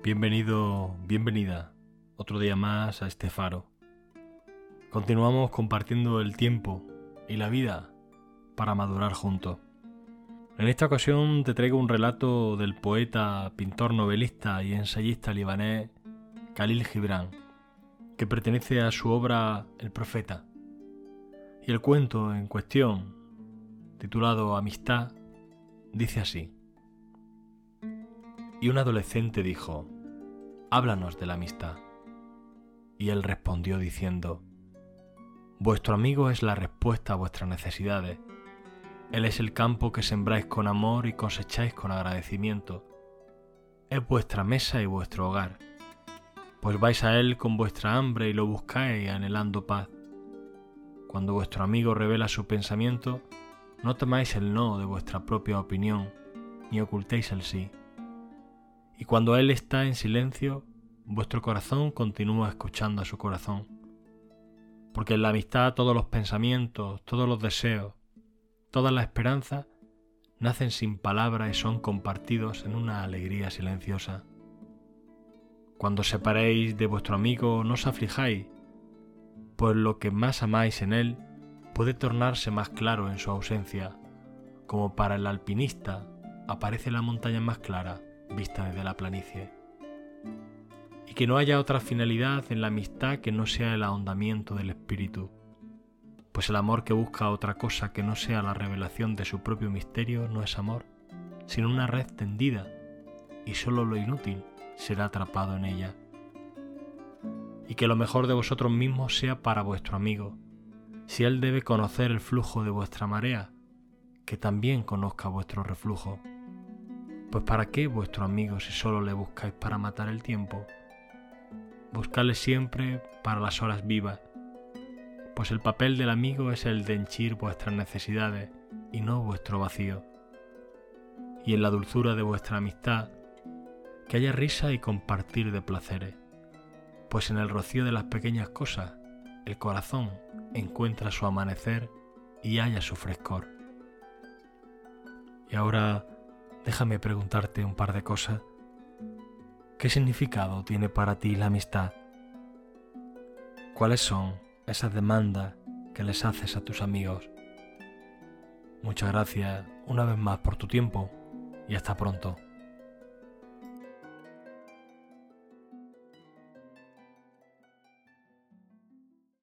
Bienvenido, bienvenida otro día más a este faro. Continuamos compartiendo el tiempo y la vida para madurar juntos. En esta ocasión te traigo un relato del poeta, pintor, novelista y ensayista libanés Khalil Gibran, que pertenece a su obra El Profeta. Y el cuento en cuestión, titulado Amistad, dice así. Y un adolescente dijo, Háblanos de la amistad. Y él respondió diciendo, Vuestro amigo es la respuesta a vuestras necesidades. Él es el campo que sembráis con amor y cosecháis con agradecimiento. Es vuestra mesa y vuestro hogar. Pues vais a él con vuestra hambre y lo buscáis anhelando paz. Cuando vuestro amigo revela su pensamiento, no tomáis el no de vuestra propia opinión, ni ocultéis el sí. Y cuando Él está en silencio, vuestro corazón continúa escuchando a su corazón. Porque en la amistad todos los pensamientos, todos los deseos, todas las esperanzas nacen sin palabras y son compartidos en una alegría silenciosa. Cuando separéis de vuestro amigo, no os aflijáis, pues lo que más amáis en él puede tornarse más claro en su ausencia, como para el alpinista aparece la montaña más clara vista desde la planicie. Y que no haya otra finalidad en la amistad que no sea el ahondamiento del espíritu, pues el amor que busca otra cosa que no sea la revelación de su propio misterio no es amor, sino una red tendida, y sólo lo inútil será atrapado en ella. Y que lo mejor de vosotros mismos sea para vuestro amigo, si él debe conocer el flujo de vuestra marea, que también conozca vuestro reflujo. Pues ¿para qué vuestro amigo si solo le buscáis para matar el tiempo? Buscadle siempre para las horas vivas, pues el papel del amigo es el de henchir vuestras necesidades y no vuestro vacío. Y en la dulzura de vuestra amistad, que haya risa y compartir de placeres, pues en el rocío de las pequeñas cosas, el corazón encuentra su amanecer y halla su frescor. Y ahora déjame preguntarte un par de cosas. ¿Qué significado tiene para ti la amistad? ¿Cuáles son esas demandas que les haces a tus amigos? Muchas gracias una vez más por tu tiempo y hasta pronto.